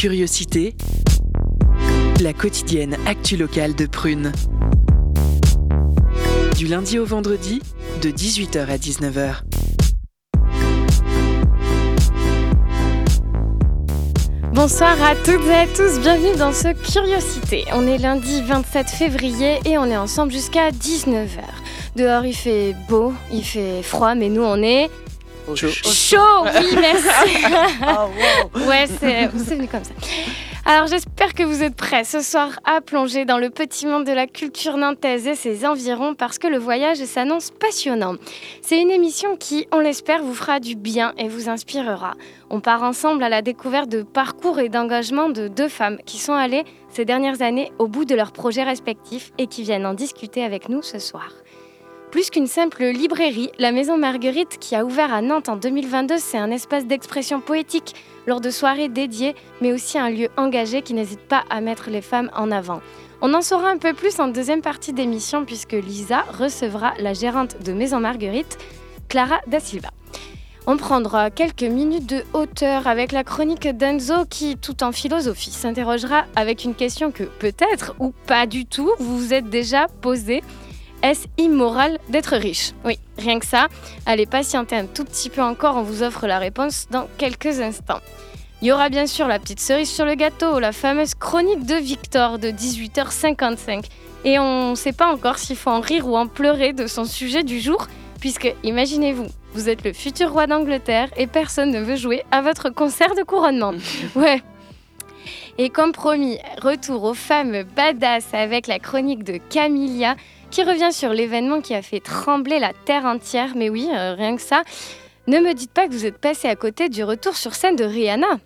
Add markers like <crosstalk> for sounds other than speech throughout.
Curiosité, la quotidienne actu locale de Prune. Du lundi au vendredi, de 18h à 19h. Bonsoir à toutes et à tous, bienvenue dans ce Curiosité. On est lundi 27 février et on est ensemble jusqu'à 19h. Dehors il fait beau, il fait froid, mais nous on est Chaud. chaud. Oui, <laughs> merci. Ah, wow. Ouais, c'est c'est venu comme ça. Alors j'espère que vous êtes prêts ce soir à plonger dans le petit monde de la culture nantaise et ses environs parce que le voyage s'annonce passionnant. C'est une émission qui, on l'espère, vous fera du bien et vous inspirera. On part ensemble à la découverte de parcours et d'engagement de deux femmes qui sont allées ces dernières années au bout de leurs projets respectifs et qui viennent en discuter avec nous ce soir. Plus qu'une simple librairie, la Maison Marguerite, qui a ouvert à Nantes en 2022, c'est un espace d'expression poétique lors de soirées dédiées, mais aussi un lieu engagé qui n'hésite pas à mettre les femmes en avant. On en saura un peu plus en deuxième partie d'émission, puisque Lisa recevra la gérante de Maison Marguerite, Clara Da Silva. On prendra quelques minutes de hauteur avec la chronique d'Enzo qui, tout en philosophie, s'interrogera avec une question que peut-être ou pas du tout vous vous êtes déjà posée. Est-ce immoral d'être riche Oui, rien que ça. Allez patienter un tout petit peu encore, on vous offre la réponse dans quelques instants. Il y aura bien sûr la petite cerise sur le gâteau, la fameuse chronique de Victor de 18h55. Et on ne sait pas encore s'il faut en rire ou en pleurer de son sujet du jour, puisque imaginez-vous, vous êtes le futur roi d'Angleterre et personne ne veut jouer à votre concert de couronnement. <laughs> Ouais. Et comme promis, retour aux femmes badass avec la chronique de Camilla qui revient sur l'événement qui a fait trembler la terre entière. Mais oui, euh, rien que ça. Ne me dites pas que vous êtes passé à côté du retour sur scène de Rihanna.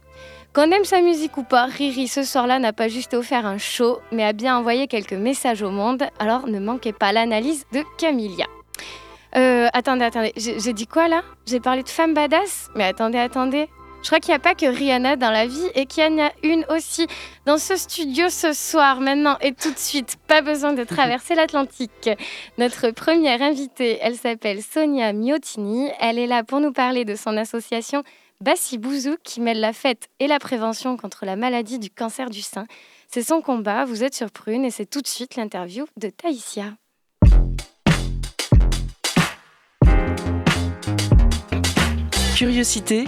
Qu'on aime sa musique ou pas, Riri ce soir-là n'a pas juste offert un show, mais a bien envoyé quelques messages au monde. Alors ne manquez pas l'analyse de Camilla. Euh, attendez, attendez, j'ai dit quoi là? J'ai parlé de femme badass? Mais attendez, attendez. Je crois qu'il n'y a pas que Rihanna dans la vie et qu'il y en a une aussi dans ce studio ce soir, maintenant et tout de suite. Pas besoin de traverser l'Atlantique. Notre première invitée, elle s'appelle Sonia Miottini. Elle est là pour nous parler de son association Bassi Bouzou qui mêle la fête et la prévention contre la maladie du cancer du sein. C'est son combat, vous êtes sur Prune et c'est tout de suite l'interview de Taïsia. Curiosité.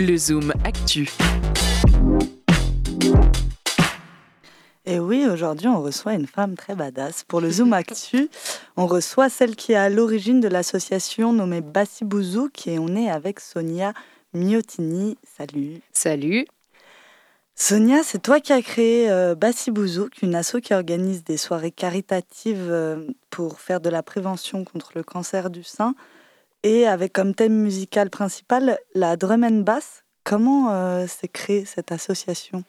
Le Zoom Actu. Et oui, aujourd'hui, on reçoit une femme très badass. Pour le Zoom Actu, on reçoit celle qui est à l'origine de l'association nommée Bassi Bouzouk et on est avec Sonia Miottini. Salut. Salut. Sonia, c'est toi qui as créé euh, Bassi Bouzouk, une asso qui organise des soirées caritatives euh, pour faire de la prévention contre le cancer du sein et avec comme thème musical principal la drum and bass. Comment euh, s'est créée cette association?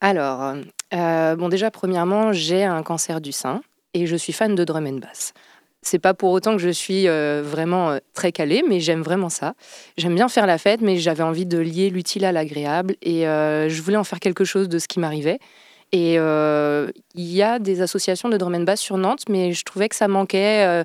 Alors, euh, bon déjà, premièrement, j'ai un cancer du sein et je suis fan de drum and bass. C'est pas pour autant que je suis euh, vraiment très calée, mais j'aime vraiment ça. J'aime bien faire la fête, mais j'avais envie de lier l'utile à l'agréable et je voulais en faire quelque chose de ce qui m'arrivait. Et il y a des associations de drum and bass sur Nantes, mais je trouvais que ça manquait.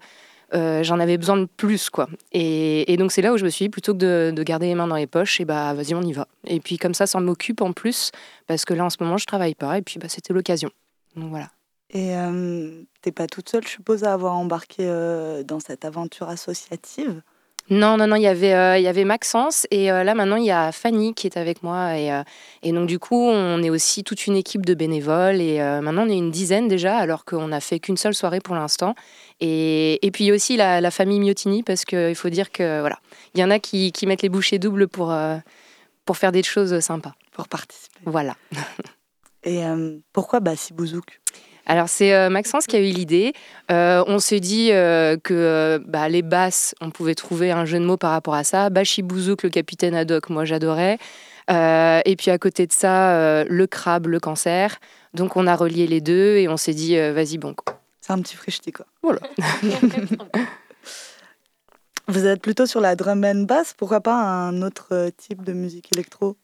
Euh, J'en avais besoin de plus, quoi. Et, donc c'est là où je me suis dit, plutôt que de, de garder les mains dans les poches, et bah vas-y, on y va. Et puis comme ça, ça m'occupe en plus, parce que là en ce moment, je travaille pas, et puis bah, c'était l'occasion. Donc voilà. Et euh, t'es pas toute seule, je suppose, à avoir embarqué euh, dans cette aventure associative? Non, non, non, il y avait, euh, il y avait Maxence et euh, là maintenant il y a Fanny qui est avec moi et, euh, et donc du coup on est aussi toute une équipe de bénévoles et maintenant on est une dizaine déjà alors qu'on n'a fait qu'une seule soirée pour l'instant et, et puis aussi la, la famille Miottini parce qu'il faut dire que voilà il y en a qui, qui mettent les bouchées doubles pour, pour faire des choses sympas. pour participer. Voilà. Et pourquoi Bassi Bouzouk? Alors c'est euh, Maxence qui a eu l'idée. Euh, on s'est dit euh, que bah, les basses, on pouvait trouver un jeu de mots par rapport à ça. Bashi Bouzouk, le capitaine Haddock, moi j'adorais. Euh, et puis à côté de ça, euh, le crabe, le cancer. Donc on a relié les deux et on s'est dit, euh, vas-y, bon. C'est un petit frichti, quoi. Voilà. <laughs> Vous êtes plutôt sur la drum and bass, pourquoi pas un autre type de musique électro?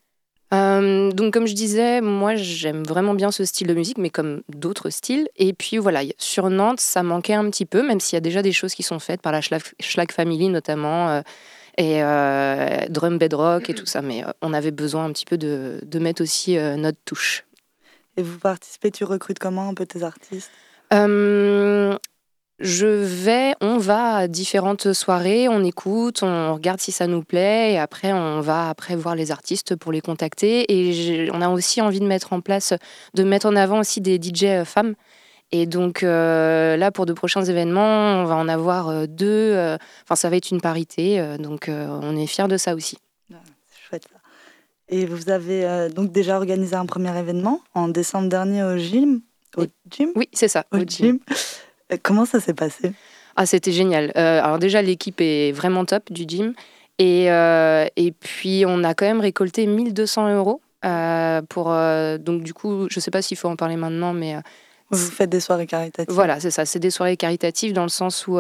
Euh, donc comme je disais, moi j'aime vraiment bien ce style de musique, mais comme d'autres styles. Et puis voilà, sur Nantes, ça manquait un petit peu, même s'il y a déjà des choses qui sont faites par la Schlag, Schlag Family notamment. euh, et drum bedrock et tout ça. Mais on avait besoin un petit peu de, de mettre aussi notre touche. Et vous participez, tu recrutes comment un peu tes artistes? Je vais, on va à différentes soirées, on écoute, on regarde si ça nous plaît, et après on va après voir les artistes pour les contacter. Et on a aussi envie de mettre en place, de mettre en avant aussi des DJ euh, femmes. Et donc euh, là, pour de prochains événements, on va en avoir euh, deux. Enfin, ça va être une parité. donc on est fiers de ça aussi. C'est chouette ça. Et vous avez donc déjà organisé un premier événement en décembre dernier au gym? Au gym? Oui, c'est ça. Au, gym. Comment ça s'est passé? Ah, c'était génial. Euh, alors déjà, l'équipe est vraiment top du gym. Et, euh, et puis, on a quand même récolté 1200 euros. Euh, pour, donc, du coup, je ne sais pas s'il faut en parler maintenant, mais... Vous faites des soirées caritatives Voilà, c'est ça. C'est des soirées caritatives dans le sens où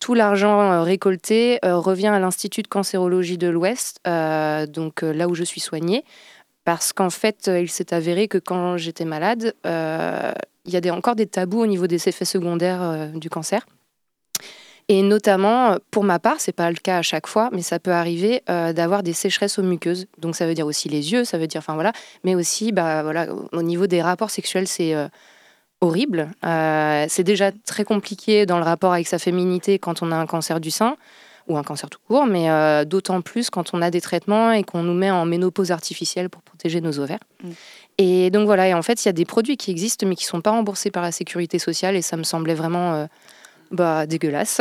tout l'argent récolté revient à l'Institut de cancérologie de l'Ouest, donc là où je suis soignée. Parce qu'en fait, il s'est avéré que quand j'étais malade, il y a des, encore des tabous au niveau des effets secondaires euh, du cancer. Et notamment, pour ma part, c'est pas le cas à chaque fois, mais ça peut arriver euh, d'avoir des sécheresses aux muqueuses. Donc ça veut dire aussi les yeux, ça veut dire, enfin voilà, mais aussi, bah voilà, au niveau des rapports sexuels, c'est euh, horrible. c'est déjà très compliqué dans le rapport avec sa féminité quand on a un cancer du sein ou un cancer tout court, mais d'autant plus quand on a des traitements et qu'on nous met en ménopause artificielle pour protéger nos ovaires. Mm. Et donc voilà, et en fait, il y a des produits qui existent mais qui ne sont pas remboursés par la sécurité sociale et ça me semblait vraiment euh, bah, dégueulasse.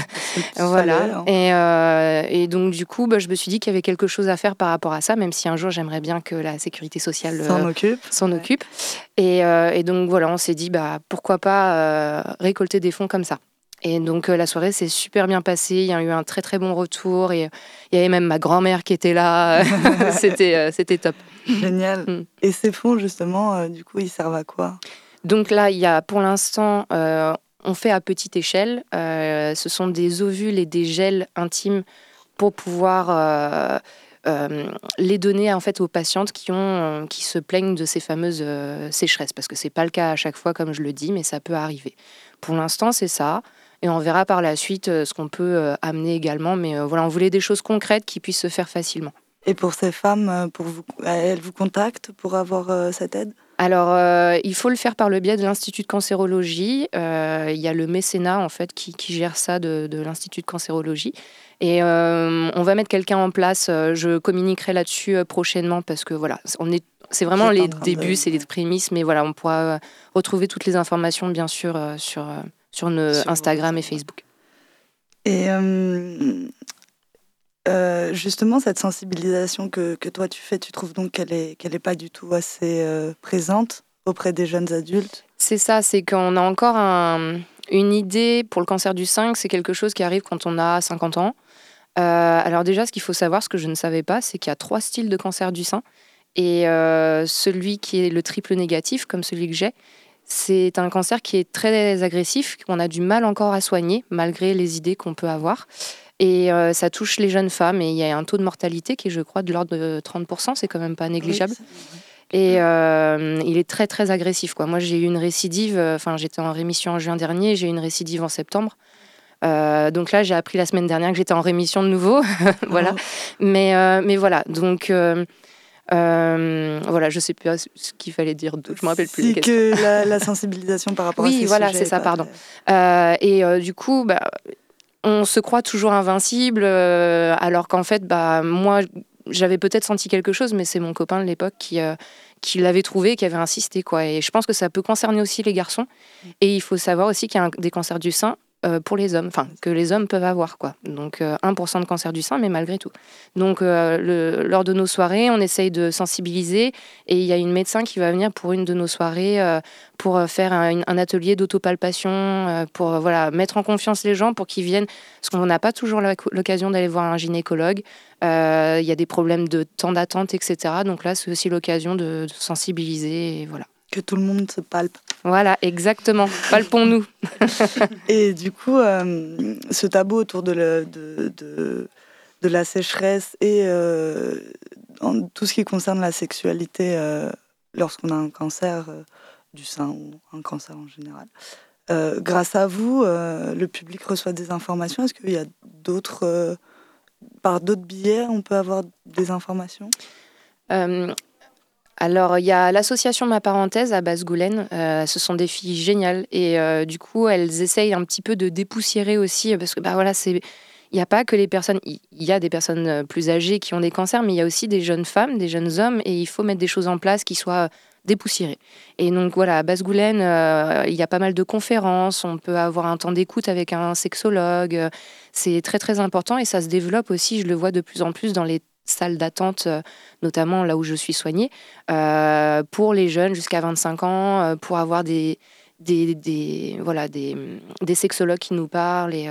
<laughs> voilà. Hein. Et, euh, et, donc du coup, bah, je me suis dit qu'il y avait quelque chose à faire par rapport à ça, même si un jour j'aimerais bien que la sécurité sociale s'en euh, occupe. S'en occupe. Et, et, donc voilà, on s'est dit bah, pourquoi pas récolter des fonds comme ça. Et donc la soirée s'est super bien passée. Il y a eu un très très bon retour et il y avait même ma grand-mère qui était là. <laughs> <laughs> c'était c'était top. Génial. Mm. Et ces fonds, justement, euh, du coup, ils servent à quoi? Donc là, il y a pour l'instant, euh, on fait à petite échelle. Euh, ce sont des ovules et des gels intimes pour pouvoir les donner en fait aux patientes qui ont qui se plaignent de ces fameuses sécheresses parce que c'est pas le cas à chaque fois comme je le dis mais ça peut arriver. Pour l'instant, c'est ça. Et on verra par la suite ce qu'on peut amener également. Mais voilà, on voulait des choses concrètes qui puissent se faire facilement. Et pour ces femmes, euh, pour vous, elles vous contactent pour avoir euh, cette aide? Alors, euh, il faut le faire par le biais de l'Institut de cancérologie. il y a le mécénat, en fait, qui, gère ça de, l'Institut de cancérologie. Et on va mettre quelqu'un en place. Je communiquerai là-dessus prochainement parce que, voilà, on est, c'est vraiment les débuts, c'est les prémices. Mais voilà, on pourra retrouver toutes les informations, bien sûr, sur, sur, nos Instagram et Facebook. Et euh, justement, cette sensibilisation que, que, toi tu fais, tu trouves donc qu'elle n'est est pas du tout assez euh, présente auprès des jeunes adultes? C'est ça, c'est qu'on a encore une idée pour le cancer du sein, c'est quelque chose qui arrive quand on a 50 ans. Euh, alors déjà, ce qu'il faut savoir, ce que je ne savais pas, c'est qu'il y a trois styles de cancer du sein. Et celui qui est le triple négatif, comme celui que j'ai, c'est un cancer qui est très agressif, qu'on a du mal encore à soigner, malgré les idées qu'on peut avoir. Et euh, ça touche les jeunes femmes et il y a un taux de mortalité qui est, je crois, de l'ordre de 30%, c'est quand même pas négligeable. et euh, il est très très agressif. Quoi. Moi j'ai eu une récidive, euh, enfin j'étais en rémission en juin dernier, j'ai eu une récidive en septembre. donc là j'ai appris la semaine dernière que j'étais en rémission de nouveau. <laughs> voilà. Oh. Mais, mais voilà, donc... voilà, je sais pas ce qu'il fallait dire d'autre, je me rappelle plus. C'est que la, la, sensibilisation par rapport à ces Oui, voilà, c'est ça, pardon. et du coup, bah, on se croit toujours invincible, euh, alors qu'en fait, bah, moi, j'avais peut-être senti quelque chose, mais c'est mon copain de l'époque qui, euh, qui l'avait trouvé, qui avait insisté. Quoi. Et je pense que ça peut concerner aussi les garçons. Et il faut savoir aussi qu'il y a des cancers du sein euh, pour les hommes, enfin que les hommes peuvent avoir quoi. Donc 1% euh, de cancer du sein, mais malgré tout. Donc euh, lors de nos soirées, on essaye de sensibiliser et il y a une médecin qui va venir pour une de nos soirées pour faire un, atelier d'autopalpation, pour voilà mettre en confiance les gens pour qu'ils viennent, parce qu'on n'a pas toujours l'occasion d'aller voir un gynécologue. Il y a des problèmes de temps d'attente, etc. Donc là, c'est aussi l'occasion de, sensibiliser voilà que tout le monde se palpe. Voilà, exactement. <laughs> Palpons-nous. <laughs> et du coup, euh, ce tabou autour de, de, de, la sécheresse et euh, tout ce qui concerne la sexualité euh, lorsqu'on a un cancer du sein ou un cancer en général. grâce à vous, le public reçoit des informations. Est-ce qu'il y a d'autres par d'autres billets, on peut avoir des informations? Alors, il y a l'association Ma Parenthèse à Basse-Goulaine. ce sont des filles géniales. Et du coup, elles essayent un petit peu de dépoussiérer aussi, parce que bah, voilà, c'est il n'y a pas que les personnes, il y a des personnes euh, plus âgées qui ont des cancers, mais il y a aussi des jeunes femmes, des jeunes hommes, et il faut mettre des choses en place qui soient dépoussiérées. Et donc voilà, à Basse-Goulaine, euh, il y a pas mal de conférences, on peut avoir un temps d'écoute avec un sexologue, c'est très très important et ça se développe aussi, je le vois de plus en plus dans les salles d'attente, euh, notamment là où je suis soignée, pour les jeunes jusqu'à 25 ans, pour avoir des, des, voilà, des, des, sexologues qui nous parlent et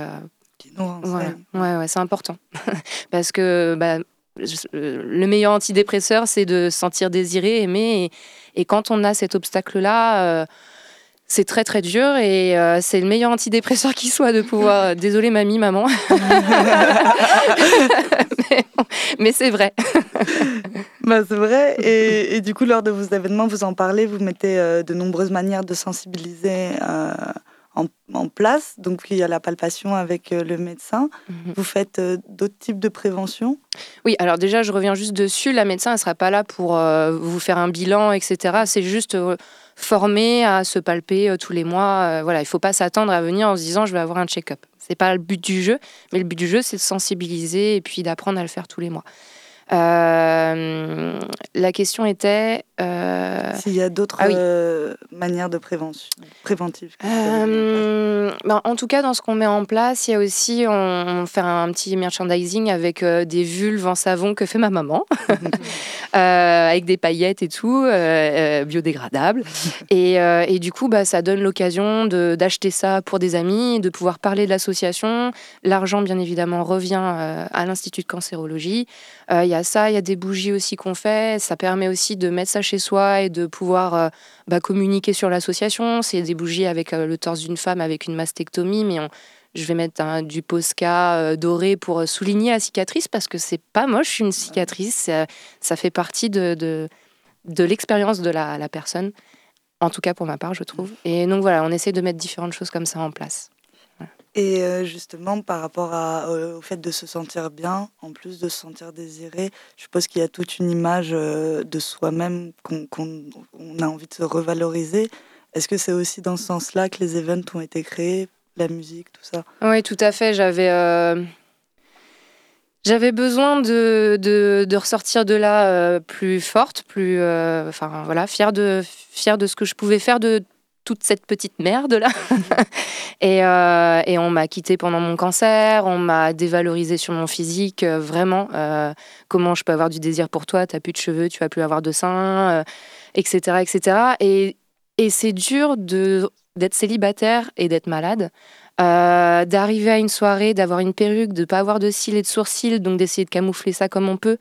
Ouais, ouais, c'est important. <laughs> Parce que bah, le meilleur antidépresseur, c'est de se sentir désiré, aimé. Et, quand on a cet obstacle-là, euh, c'est très très dur et euh, c'est le meilleur antidépresseur qui soit de pouvoir. Désolée mamie, maman. <laughs> mais, c'est vrai. <laughs> bah, c'est vrai. Et, du coup, lors de vos événements, vous en parlez, vous mettez euh, de nombreuses manières de sensibiliser en, place. Donc, il y a la palpation avec euh, le médecin. Mhm. Vous faites euh, d'autres types de prévention? Oui, alors déjà, je reviens juste dessus. La médecin, elle ne sera pas là pour euh, vous faire un bilan, etc. C'est juste former à se palper tous les mois. voilà, il ne faut pas s'attendre à venir en se disant je vais avoir un check-up. Ce n'est pas le but du jeu, mais le but du jeu, c'est de sensibiliser et puis d'apprendre à le faire tous les mois. Euh, la question était. Euh, S'il y a d'autres ah euh, manières de prévention, préventive. Ben, en tout cas, dans ce qu'on met en place, il y a aussi, on, fait un petit merchandising avec des vulves en savon que fait ma maman, <laughs> avec des paillettes et tout, biodégradables. Et, et, du coup, bah, ça donne l'occasion d'acheter ça pour des amis, de pouvoir parler de l'association. L'argent, bien évidemment, revient à l'Institut de cancérologie. Il y a ça, il y a des bougies aussi qu'on fait. Ça permet aussi de mettre ça chez soi et de pouvoir euh, bah, communiquer sur l'association. C'est des bougies avec euh, le torse d'une femme avec une mastectomie, mais je vais mettre du Posca euh, doré pour souligner la cicatrice parce que c'est pas moche une cicatrice. Ça, fait partie de, de, l'expérience de la, la personne. En tout cas pour ma part, je trouve. Et donc voilà, on essaie de mettre différentes choses comme ça en place. Et euh, justement, par rapport au fait de se sentir bien, en plus de se sentir désiré, je suppose qu'il y a toute une image euh, de soi-même qu'on a envie de se revaloriser. Est-ce que c'est aussi dans ce sens-là que les events ont été créés, la musique, tout ça? Oui, tout à fait. J'avais euh, j'avais besoin de, de, ressortir de là plus forte, plus, enfin voilà, fière de, fière de ce que je pouvais faire de toute cette petite merde là. <laughs> et, euh, et, on m'a quitté pendant mon cancer, on m'a dévalorisé sur mon physique, euh, vraiment. Euh, comment je peux avoir du désir pour toi? T'as plus de cheveux, tu vas plus avoir de seins, etc., etc. Et, c'est dur d'être célibataire et d'être malade. d'arriver à une soirée, d'avoir une perruque, de pas avoir de cils et de sourcils, donc d'essayer de camoufler ça comme on peut,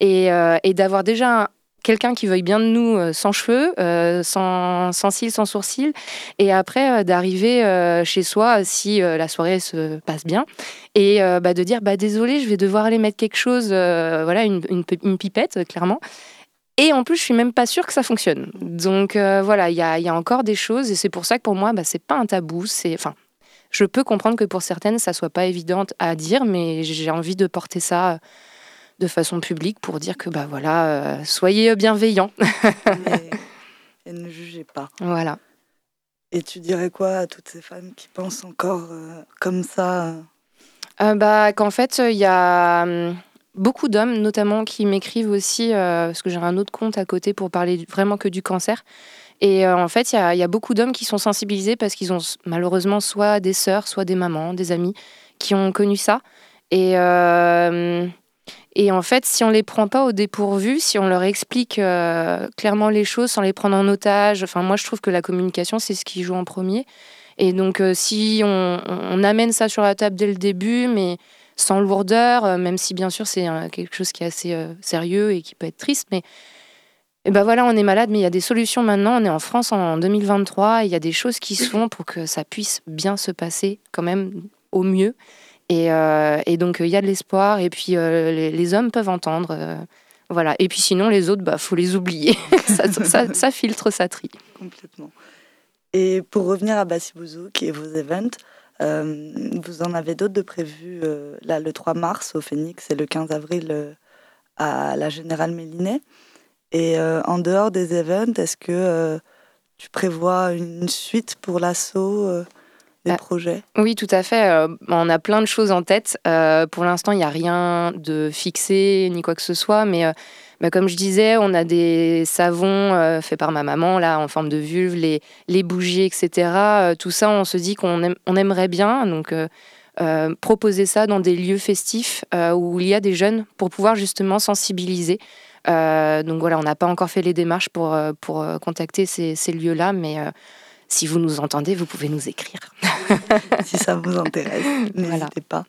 et, et d'avoir déjà quelqu'un qui veuille bien de nous euh, sans cheveux, euh, sans, sans cils, sans sourcils, et après euh, d'arriver chez soi si la soirée se passe bien, et bah, de dire bah désolé, je vais devoir aller mettre quelque chose, voilà une, une, pipette clairement. Et en plus, je suis même pas sûre que ça fonctionne. Donc voilà, il y a, y a, encore des choses, et c'est pour ça que pour moi, bah, c'est pas un tabou. C'est, enfin, je peux comprendre que pour certaines, ça soit pas évident à dire, mais j'ai envie de porter ça de façon publique pour dire que bah voilà, euh, soyez bienveillants. <laughs> et, ne jugez pas. Voilà. Et tu dirais quoi à toutes ces femmes qui pensent encore euh, comme ça euh, bah, Qu'en fait, il y a hum, beaucoup d'hommes, notamment, qui m'écrivent aussi, parce que j'ai un autre compte à côté pour parler vraiment que du cancer. Et en fait, il y, y a, beaucoup d'hommes qui sont sensibilisés parce qu'ils ont malheureusement soit des sœurs, soit des mamans, des amis qui ont connu ça. Et et en fait, si on les prend pas au dépourvu, si on leur explique euh, clairement les choses sans les prendre en otage, enfin moi je trouve que la communication c'est ce qui joue en premier. Et donc euh, si on, amène ça sur la table dès le début, mais sans lourdeur, euh, même si bien sûr c'est quelque chose qui est assez sérieux et qui peut être triste, mais et ben voilà, on est malade, mais il y a des solutions maintenant. On est en France en 2023, il y a des choses qui se font pour que ça puisse bien se passer quand même au mieux. Euh, et, donc, il y a de l'espoir. Et puis, euh, les, hommes peuvent entendre. Euh, voilà. Et puis, sinon, les autres, bah, faut les oublier. <laughs> ça, filtre, ça trie. Complètement. Et pour revenir à Bassibouzou, qui est vos events, vous en avez d'autres de prévus là, le 3 mars au Phoenix et le 15 avril à la Générale Mélinet. Et en dehors des events, est-ce que tu prévois une suite pour l'assaut des ah, projets Oui, tout à fait. on a plein de choses en tête. pour l'instant, il n'y a rien de fixé ni quoi que ce soit, mais bah, comme je disais, on a des savons euh, faits par ma maman, là, en forme de vulve, les, les bougies, etc. Euh, tout ça, on se dit qu'on on aimerait bien. Donc, euh, proposer ça dans des lieux festifs où il y a des jeunes pour pouvoir justement sensibiliser. donc voilà, on n'a pas encore fait les démarches pour, pour contacter ces, ces lieux-là, mais si vous nous entendez, vous pouvez nous écrire. <laughs> si ça vous intéresse, n'hésitez pas.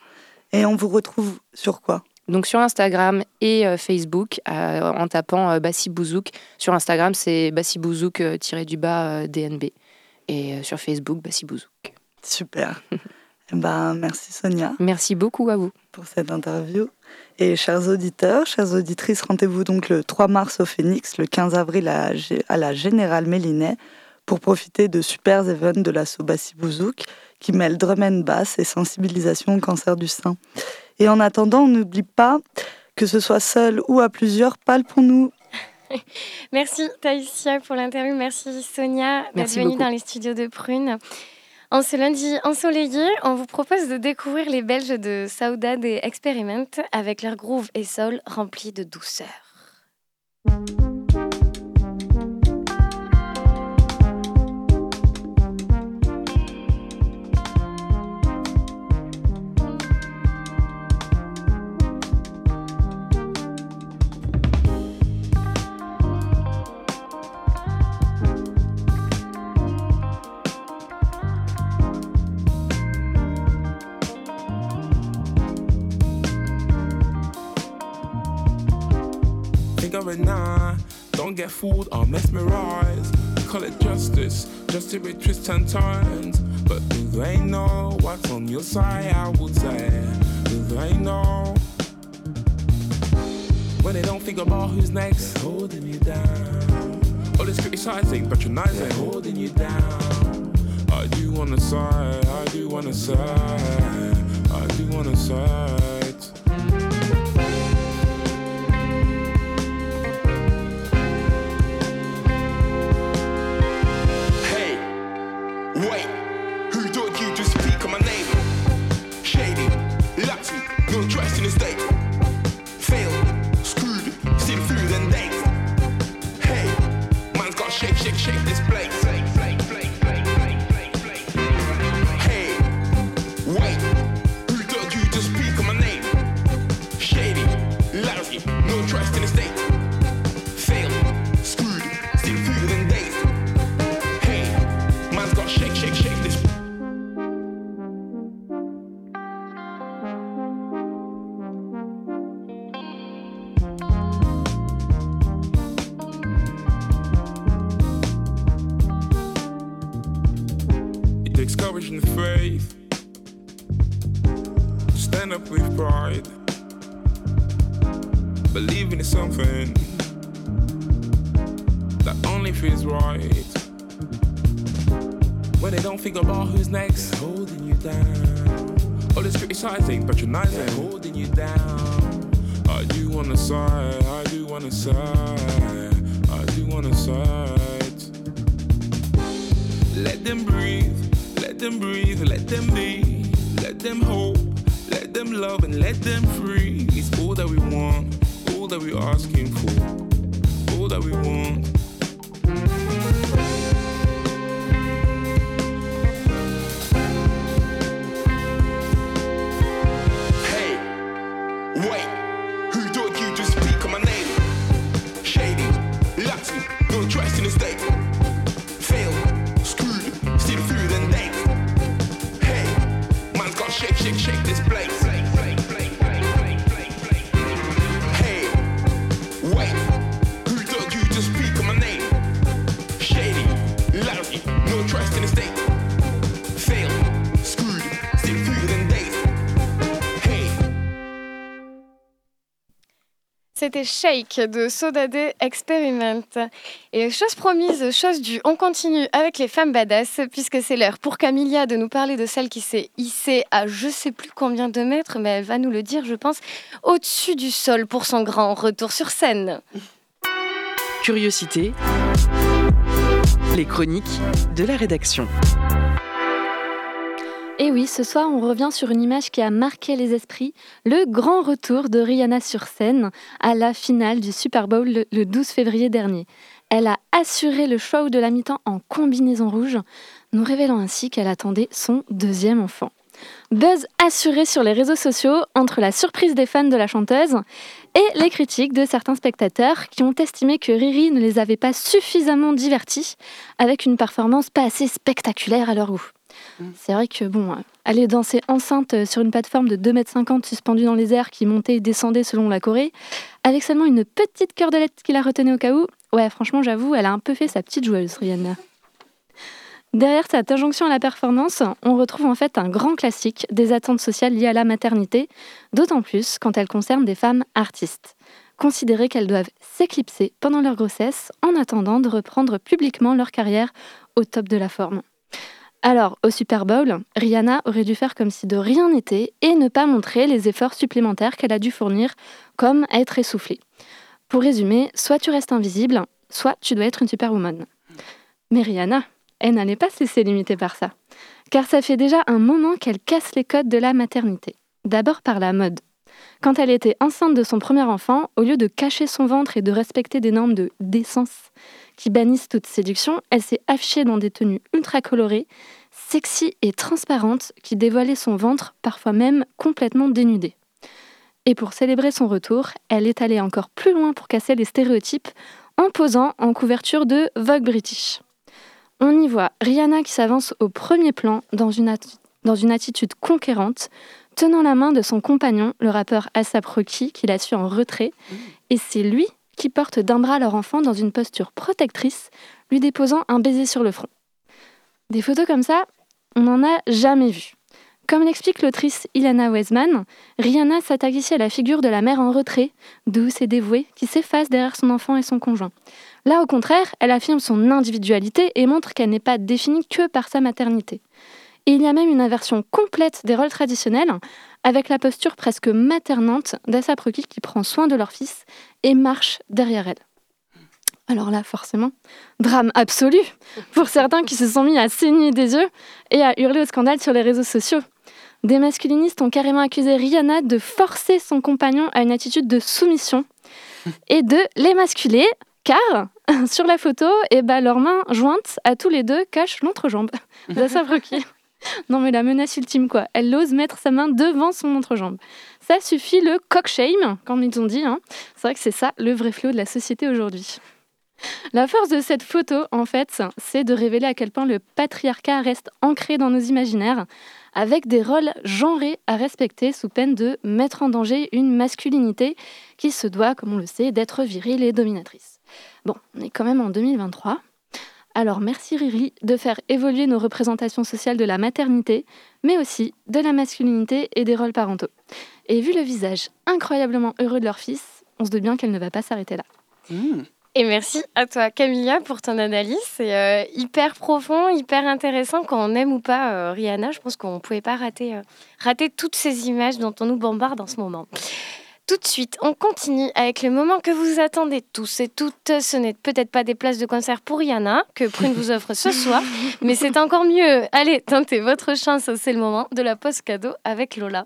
Et on vous retrouve sur quoi? Donc sur Instagram et euh, Facebook euh, en tapant euh, Bassi Bouzouk. Sur Instagram, c'est Bassi du bas DNB. Et sur Facebook, Bassi Bouzouk. Super. Eh ben, merci Sonia. Merci beaucoup à vous. Pour cette interview. Et chers auditeurs, chères auditrices, rendez-vous donc le 3 mars au Phoenix, le 15 avril à, la Générale Mélinet pour profiter de super événements de l'assaut Bassi Bouzouk qui mêle drum and bass et sensibilisation au cancer du sein. Et en attendant, on n'oublie pas que ce soit seul ou à plusieurs, parle pour nous. <laughs> Merci Taïsia pour l'interview. Merci Sonia d'être venue dans les studios de Prune. En ce lundi ensoleillé, on vous propose de découvrir les Belges de Saudade et Experiment avec leur groove et soul remplis de douceur. Get fooled or mesmerized. Call it justice, just to be twists and turns. But do they know what's on your side? I would say, do they know? When they don't think about who's next, they're holding you down. All this criticizing, patronizing, they're holding you down. I do wanna side, I do wanna side, I do wanna side. stand up with pride. Believing in something that only feels right. When they don't think about who's next, They're holding you down. All this criticizing, patronizing, They're holding you down. I do wanna side, I do wanna side, I do wanna side. Let them breathe, let them breathe, let them be, let them hope them love and let them free. It's all that we want, all that we're asking for, all that we want. C'était Shake de Sodade Experiment. Et chose promise, chose due, on continue avec les femmes badass, puisque c'est l'heure pour Camilia de nous parler de celle qui s'est hissée à je sais plus combien de mètres, mais elle va nous le dire, je pense, au-dessus du sol pour son grand retour sur scène. Curiosité, les chroniques de la rédaction. Et oui, ce soir, on revient sur une image qui a marqué les esprits, le grand retour de Rihanna sur scène à la finale du Super Bowl le 12 février dernier. Elle a assuré le show de la mi-temps en combinaison rouge, nous révélant ainsi qu'elle attendait son deuxième enfant. Buzz assuré sur les réseaux sociaux entre la surprise des fans de la chanteuse et les critiques de certains spectateurs qui ont estimé que Riri ne les avait pas suffisamment divertis avec une performance pas assez spectaculaire à leur goût. Mm. C'est vrai que bon, aller danser enceinte euh, sur une plateforme de 2,50 m suspendue dans les airs qui montait et descendait selon la Corée, avec seulement une petite cordelette qui la retenait au cas où, ouais, franchement, j'avoue, elle a un peu fait sa petite joueuse, Rihanna. Derrière cette injonction à la performance, on retrouve en fait un grand classique des attentes sociales liées à la maternité, d'autant plus quand elles concernent des femmes artistes. Considérer qu'elles doivent s'éclipser pendant leur grossesse en attendant de reprendre publiquement leur carrière au top de la forme. Alors, au Super Bowl, Rihanna aurait dû faire comme si de rien n'était et ne pas montrer les efforts supplémentaires qu'elle a dû fournir, comme être essoufflée. Pour résumer, soit tu restes invisible, soit tu dois être une superwoman. Mais Rihanna, elle n'allait pas se laisser limiter par ça. Car ça fait déjà un moment qu'elle casse les codes de la maternité. D'abord par la mode. Quand elle était enceinte de son premier enfant, au lieu de cacher son ventre et de respecter des normes de décence qui bannissent toute séduction, elle s'est affichée dans des tenues ultra colorées, sexy et transparentes qui dévoilaient son ventre, parfois même complètement dénudé. Et pour célébrer son retour, elle est allée encore plus loin pour casser les stéréotypes en posant en couverture de Vogue British. On y voit Rihanna qui s'avance au premier plan dans une, dans une attitude conquérante, tenant la main de son compagnon, le rappeur Asap Rocky, qui la suit en retrait. Mmh. Et c'est lui qui portent d'un bras leur enfant dans une posture protectrice, lui déposant un baiser sur le front. Des photos comme ça, on n'en a jamais vu. Comme l'explique l'autrice Ilana Weisman, Rihanna s'attaque ici à la figure de la mère en retrait, douce et dévouée, qui s'efface derrière son enfant et son conjoint. Là, au contraire, elle affirme son individualité et montre qu'elle n'est pas définie que par sa maternité. Et il y a même une inversion complète des rôles traditionnels, avec la posture presque maternante d'Assaproki qui prend soin de leur fils et marche derrière elle. Alors là, forcément, drame absolu pour certains qui se sont mis à saigner des yeux et à hurler au scandale sur les réseaux sociaux. Des masculinistes ont carrément accusé Rihanna de forcer son compagnon à une attitude de soumission et de l'émasculer, car <laughs> sur la photo, eh ben, leurs mains jointes à tous les deux cachent l'entrejambe <laughs> d'Assaproki. Non, mais la menace ultime, quoi. Elle ose mettre sa main devant son entrejambe. Ça suffit le cock shame, comme ils ont dit. Hein. C'est vrai que c'est ça le vrai fléau de la société aujourd'hui. La force de cette photo, en fait, c'est de révéler à quel point le patriarcat reste ancré dans nos imaginaires, avec des rôles genrés à respecter sous peine de mettre en danger une masculinité qui se doit, comme on le sait, d'être virile et dominatrice. Bon, on est quand même en 2023. Alors merci Riri de faire évoluer nos représentations sociales de la maternité, mais aussi de la masculinité et des rôles parentaux. Et vu le visage incroyablement heureux de leur fils, on se doute bien qu'elle ne va pas s'arrêter là. Mmh. Et merci à toi Camilla pour ton analyse. C'est euh, hyper profond, hyper intéressant quand on aime ou pas euh, Rihanna. Je pense qu'on ne pouvait pas rater, euh, rater toutes ces images dont on nous bombarde en ce moment. Tout de suite, on continue avec le moment que vous attendez tous et toutes. Ce n'est peut-être pas des places de concert pour Rihanna que Prune vous offre ce soir, <laughs> mais c'est encore mieux. Allez, tentez votre chance, c'est le moment de la poste cadeau avec Lola.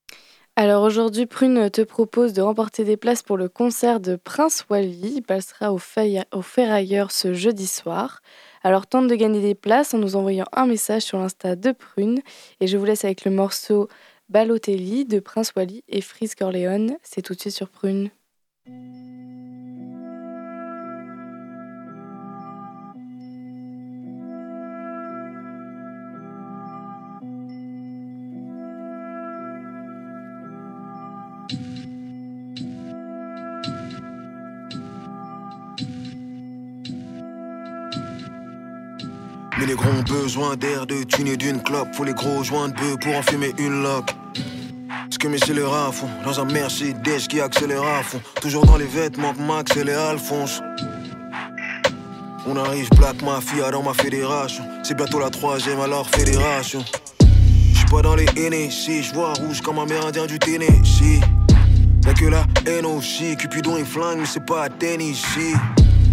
Alors aujourd'hui, Prune te propose de remporter des places pour le concert de Prince Wally. Il passera au, au Ferrailleur ce jeudi soir. Alors tente de gagner des places en nous envoyant un message sur l'insta de Prune. Et je vous laisse avec le morceau Balotelli de Prince Wally et Freeze Corleone. C'est tout de suite sur Prune. Les gros ont besoin d'air, de thune et d'une clope. Faut les gros joints de bœuf pour en fumer une loque. Ce que mes scélérats à fond, dans un Mercedes qui accélère à fond. Toujours dans les vêtements que Max et les Alphonse. On arrive Black Mafia dans ma fédération. C'est bientôt la troisième alors fédération. J'suis pas dans les si je vois rouge comme un mérindien du Tennessee. Y'a que la haine aussi, Cupidon et flingue, mais c'est pas à ici.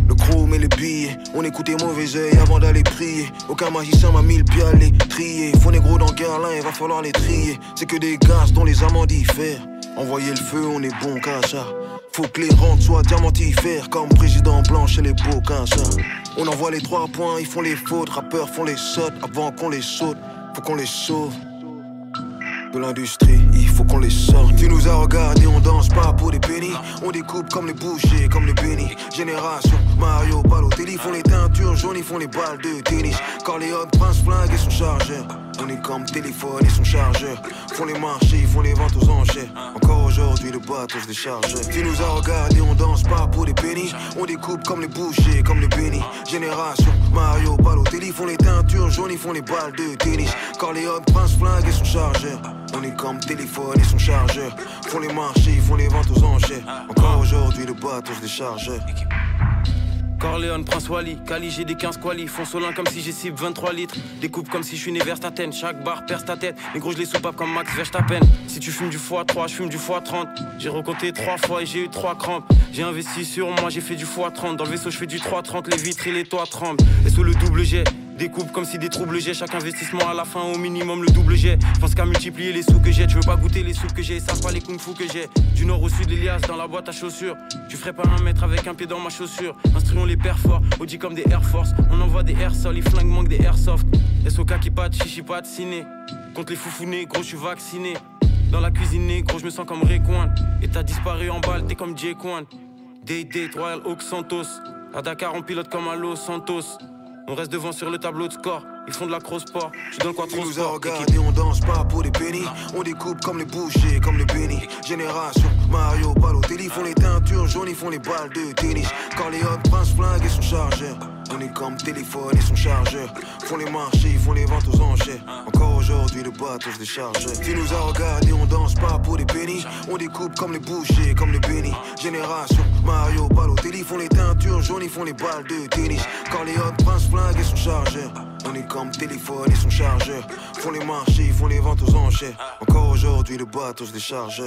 Le chrome et les billets, on écoutait mauvais oeil avant d'aller prier. Aucun magicien m'a mis le pied à les trier. Faut négro dans Guerlain, il va falloir les trier. C'est que des gaz dont les amants diffèrent. Envoyer le feu, on est bon ça. Faut que les rentes soient diamantifères comme président blanc chez les beaux ça. On envoie les trois points, ils font les fautes, rappeurs font les sautes avant qu'on les saute. Faut qu'on les sauve de l'industrie, faut qu'on les sorte. Tu nous as regardé, on danse pas pour des pénis. On découpe comme les bouchers, comme les bénis. Génération, Mario, Balotelli font les teintures jaunes, ils font les balles de tennis. Corleone, Prince Flingue et son chargeur. On est comme téléphone et son chargeur. Font les marchés, ils font les ventes aux enchères. Encore aujourd'hui, le bateau se décharge. Tu nous as regardé, on danse pas pour des pénis. On découpe comme les bouchers, comme les bénis. Génération, Mario, Balotelli font les teintures jaunes, ils font les balles de tennis. Corleone, Prince Flingue et son chargeur. On est comme téléphone et son chargeur. Font les marchés, font les ventes aux enchères. Encore aujourd'hui, le bateau se décharge. Corleone, Prince Wally, Cali, j'ai des 15 quali. Font solin comme si j'ai cible 23 litres. Découpe comme si je suis né vers ta. Chaque barre perce ta tête. Mais gros, je les soupape comme Max peine Si tu fumes du x3, je fume du x30. J'ai recompté 3 fois et j'ai eu 3 crampes. J'ai investi sur moi, j'ai fait du x30. Dans le vaisseau, je fais du 330. Les vitres et les toits tremblent. Et sous le double jet, Découpe comme si des troubles j'ai chaque investissement à la fin au minimum le double jet. Je pense qu'à multiplier les sous que j'ai, tu veux pas goûter les sous que j'ai, ça pas les kung fu que j'ai. Du nord au sud, l'Elias dans la boîte à chaussures. Tu ferais pas un mètre avec un pied dans ma chaussure. Instruons les pères forts, Audi comme des Air Force. On envoie des air sol, les flingues manquent des airsoft. SOK qui pat, chichi pat, ciné. Contre les foufounes, gros, je suis vacciné. Dans la cuisine, gros, je me sens comme Rayquan. Et t'as disparu en balle, t'es comme J. Kwan. Day Day, Royal Oak Santos. À Dakar, on pilote comme à Santos. On reste devant sur le tableau de score. Ils font de la cross-sport. Je donne quoi trop nous a regardé, on danse pas pour des pénis. On découpe comme les bouchers, comme les bénis. Génération, Mario, Balotelli font les teintures jaunes, ils font les balles de tennis. Corleone, Prince Flingue et son chargeur. On est comme téléphone et son chargeur. Font les marchés, ils font les ventes aux enchères. Encore aujourd'hui, le bateau se décharge. Tu nous as regardé, on danse pas pour des pénis. On découpe comme les bouchers, comme les bénis. Génération, Mario, Balotelli font les teintures jaunes, ils font les balles de tennis. Corleone, Prince Flingue et son chargeur. On est comme téléphone et son chargeur. Font les marchés, ils font les ventes aux enchères. Encore aujourd'hui, le bateau se décharge.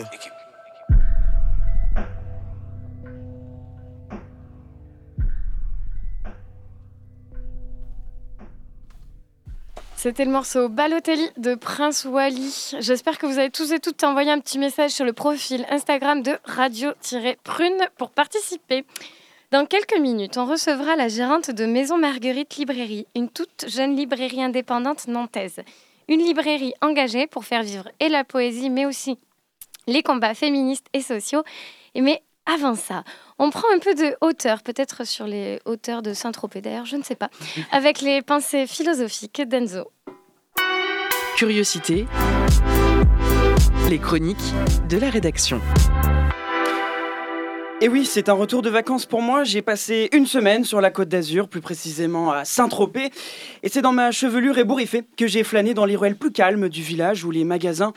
C'était le morceau Balotelli de Prince Wally. J'espère que vous avez tous et toutes envoyé un petit message sur le profil Instagram de Radio-Prune pour participer. Dans quelques minutes, on recevra la gérante de Maison Marguerite Librairie, une toute jeune librairie indépendante nantaise. Une librairie engagée pour faire vivre et la poésie, mais aussi les combats féministes et sociaux. Mais avant ça, on prend un peu de hauteur, peut-être sur les hauteurs de Saint-Tropez d'ailleurs, je ne sais pas, <laughs> avec les pensées philosophiques d'Enzo. Curiosité, les chroniques de la rédaction. Et oui, c'est un retour de vacances pour moi. J'ai passé une semaine sur la côte d'Azur, plus précisément à Saint-Tropez. Et c'est dans ma chevelure ébouriffée que j'ai flâné dans les ruelles plus calmes du village où les magasins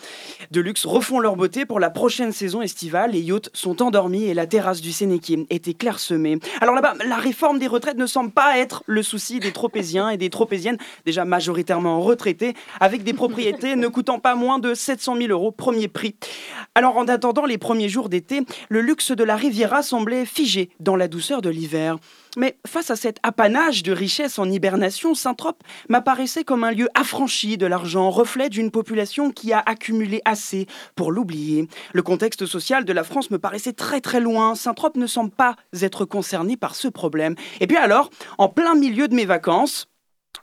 de luxe refont leur beauté pour la prochaine saison estivale. Les yachts sont endormis et la terrasse du Sénéquier était clairsemée. Alors là-bas, la réforme des retraites ne semble pas être le souci des tropéziens et des tropéziennes, déjà majoritairement retraités, avec des propriétés ne coûtant pas moins de 700 000 euros premier prix. Alors en attendant les premiers jours d'été, le luxe de la Semblait figé dans la douceur de l'hiver. Mais face à cet apanage de richesse en hibernation, Saint-Trope m'apparaissait comme un lieu affranchi de l'argent, reflet d'une population qui a accumulé assez pour l'oublier. Le contexte social de la France me paraissait très très loin. Saint-Trope ne semble pas être concerné par ce problème. Et puis alors, en plein milieu de mes vacances,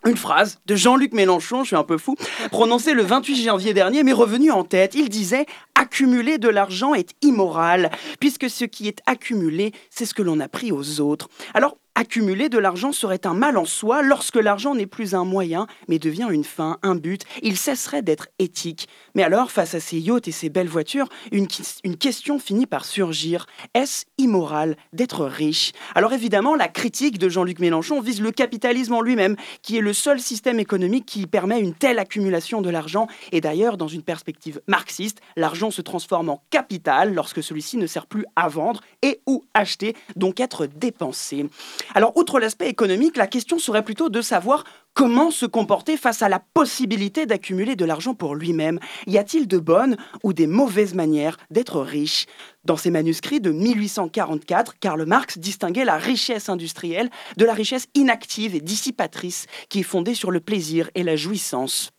une phrase de Jean-Luc Mélenchon, je suis un peu fou, prononcée le 28 janvier dernier, m'est revenue en tête. Il disait Accumuler de l'argent est immoral, puisque ce qui est accumulé, c'est ce que l'on a pris aux autres. Alors, Accumuler de l'argent serait un mal en soi lorsque l'argent n'est plus un moyen, mais devient une fin, un but. Il cesserait d'être éthique. Mais alors, face à ces yachts et ces belles voitures, une, question finit par surgir. Est-ce immoral d'être riche? Alors évidemment, la critique de Jean-Luc Mélenchon vise le capitalisme en lui-même, qui est le seul système économique qui permet une telle accumulation de l'argent. Et d'ailleurs, dans une perspective marxiste, l'argent se transforme en capital lorsque celui-ci ne sert plus à vendre et ou acheter, donc être dépensé. Alors, outre l'aspect économique, la question serait plutôt de savoir comment se comporter face à la possibilité d'accumuler de l'argent pour lui-même. Y a-t-il de bonnes ou des mauvaises manières d'être riche? Dans ses manuscrits de 1844, Karl Marx distinguait la richesse industrielle de la richesse inactive et dissipatrice qui est fondée sur le plaisir et la jouissance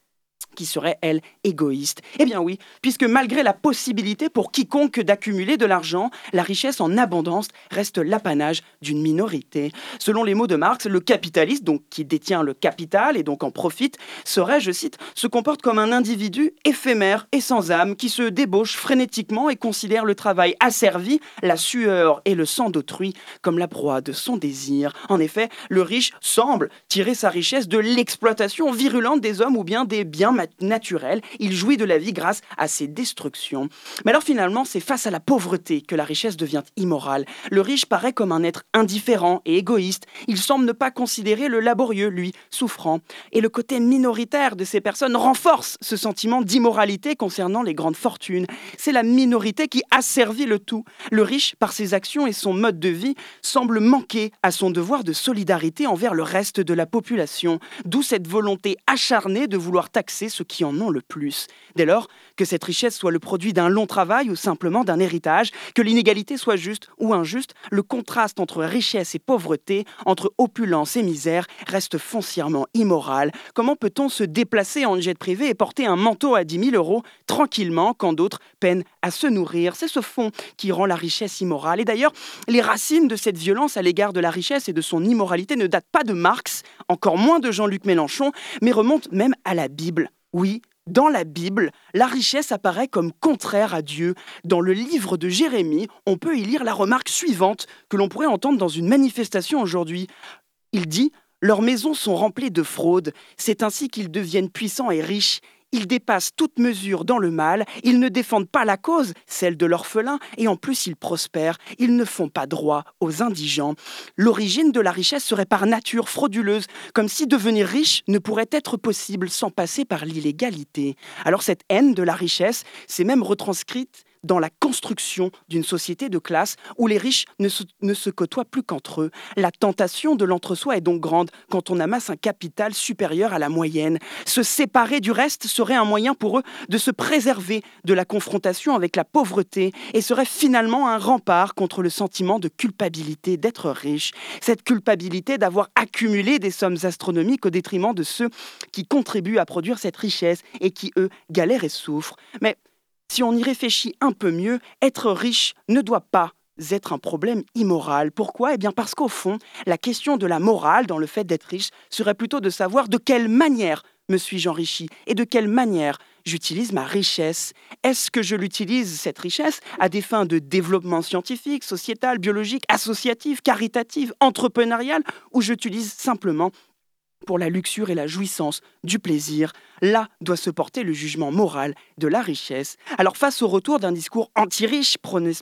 qui serait, elle, égoïste Eh bien oui, puisque malgré la possibilité pour quiconque d'accumuler de l'argent, la richesse en abondance reste l'apanage d'une minorité. Selon les mots de Marx, le capitaliste, donc qui détient le capital et donc en profite, serait, je cite, se comporte comme un individu éphémère et sans âme qui se débauche frénétiquement et considère le travail asservi, la sueur et le sang d'autrui comme la proie de son désir. En effet, le riche semble tirer sa richesse de l'exploitation virulente des hommes ou bien des biens naturel, il jouit de la vie grâce à ses destructions. Mais alors finalement, c'est face à la pauvreté que la richesse devient immorale. Le riche paraît comme un être indifférent et égoïste. Il semble ne pas considérer le laborieux, lui, souffrant. Et le côté minoritaire de ces personnes renforce ce sentiment d'immoralité concernant les grandes fortunes. C'est la minorité qui asservit le tout. Le riche, par ses actions et son mode de vie, semble manquer à son devoir de solidarité envers le reste de la population. D'où cette volonté acharnée de vouloir taxer ceux qui en ont le plus. Dès lors, que cette richesse soit le produit d'un long travail ou simplement d'un héritage, que l'inégalité soit juste ou injuste, le contraste entre richesse et pauvreté, entre opulence et misère, reste foncièrement immoral. Comment peut-on se déplacer en jet privé et porter un manteau à 10 000 euros tranquillement quand d'autres peinent à se nourrir? C'est ce fond qui rend la richesse immorale. Et d'ailleurs, les racines de cette violence à l'égard de la richesse et de son immoralité ne datent pas de Marx, encore moins de Jean-Luc Mélenchon, mais remontent même à la Bible. Oui, dans la Bible, la richesse apparaît comme contraire à Dieu. Dans le livre de Jérémie, on peut y lire la remarque suivante que l'on pourrait entendre dans une manifestation aujourd'hui. Il dit Leurs maisons sont remplies de fraude, c'est ainsi qu'ils deviennent puissants et riches. Ils dépassent toute mesure dans le mal, ils ne défendent pas la cause, celle de l'orphelin, et en plus ils prospèrent, ils ne font pas droit aux indigents. L'origine de la richesse serait par nature frauduleuse, comme si devenir riche ne pourrait être possible sans passer par l'illégalité. Alors cette haine de la richesse s'est même retranscrite dans la construction d'une société de classe où les riches ne se, côtoient plus qu'entre eux. La tentation de l'entre-soi est donc grande quand on amasse un capital supérieur à la moyenne. Se séparer du reste serait un moyen pour eux de se préserver de la confrontation avec la pauvreté et serait finalement un rempart contre le sentiment de culpabilité d'être riche. Cette culpabilité d'avoir accumulé des sommes astronomiques au détriment de ceux qui contribuent à produire cette richesse et qui, eux, galèrent et souffrent. Mais si on y réfléchit un peu mieux, être riche ne doit pas être un problème immoral. Pourquoi? Eh bien parce qu'au fond, la question de la morale dans le fait d'être riche serait plutôt de savoir de quelle manière me suis-je enrichi et de quelle manière j'utilise ma richesse. Est-ce que je l'utilise, cette richesse, à des fins de développement scientifique, sociétal, biologique, associatif, caritatif, entrepreneurial, ou j'utilise simplement pour la luxure et la jouissance du plaisir, là doit se porter le jugement moral de la richesse. Alors face au retour d'un discours anti-riche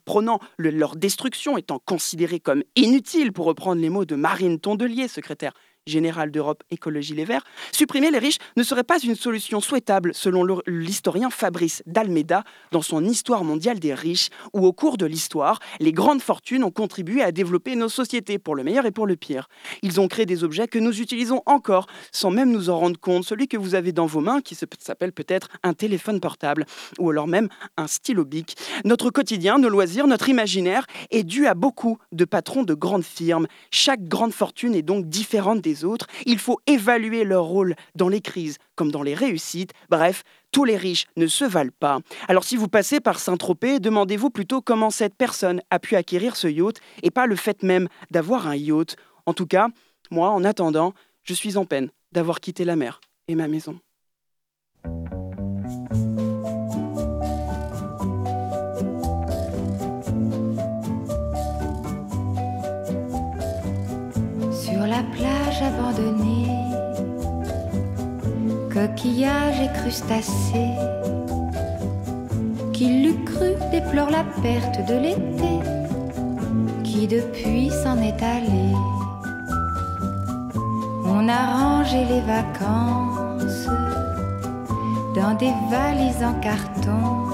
prônant leur destruction étant considérée comme inutile, pour reprendre les mots de Marine Tondelier, secrétaire général d'Europe Écologie Les Verts, supprimer les riches ne serait pas une solution souhaitable selon l'historien Fabrice d'Almeida dans son Histoire mondiale des riches, où au cours de l'histoire, les grandes fortunes ont contribué à développer nos sociétés pour le meilleur et pour le pire. Ils ont créé des objets que nous utilisons encore sans même nous en rendre compte. Celui que vous avez dans vos mains, qui s'appelle peut-être un téléphone portable, ou alors même un stylo bic. Notre quotidien, nos loisirs, notre imaginaire est dû à beaucoup de patrons de grandes firmes. Chaque grande fortune est donc différente des autres, il faut évaluer leur rôle dans les crises comme dans les réussites. Bref, tous les riches ne se valent pas. Alors si vous passez par Saint-Tropez, demandez-vous plutôt comment cette personne a pu acquérir ce yacht et pas le fait même d'avoir un yacht. En tout cas, moi, en attendant, je suis en peine d'avoir quitté la mer et ma maison. Plage abandonnée, coquillages et crustacés. Qui l'eût cru déplore la perte de l'été, qui depuis s'en est allé. On a rangé les vacances dans des valises en carton.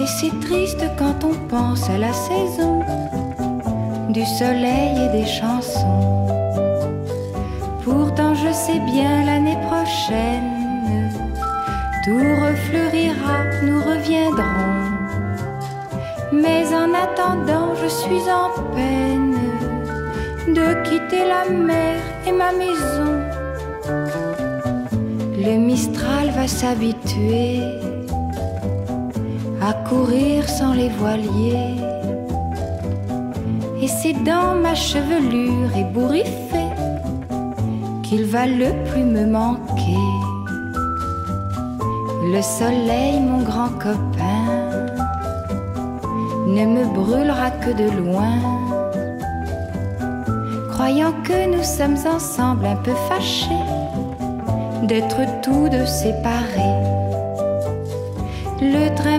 Et c'est triste quand on pense à la saison du soleil et des chansons. Pourtant je sais bien l'année prochaine, tout refleurira, nous reviendrons. Mais en attendant, je suis en peine de quitter la mer et ma maison. Le Mistral va s'habituer à courir sans les voiliers. Dans ma chevelure ébouriffée qu'il va le plus me manquer. Le soleil, mon grand copain, ne me brûlera que de loin. Croyant que nous sommes ensemble un peu fâchés d'être tous deux séparés. Le train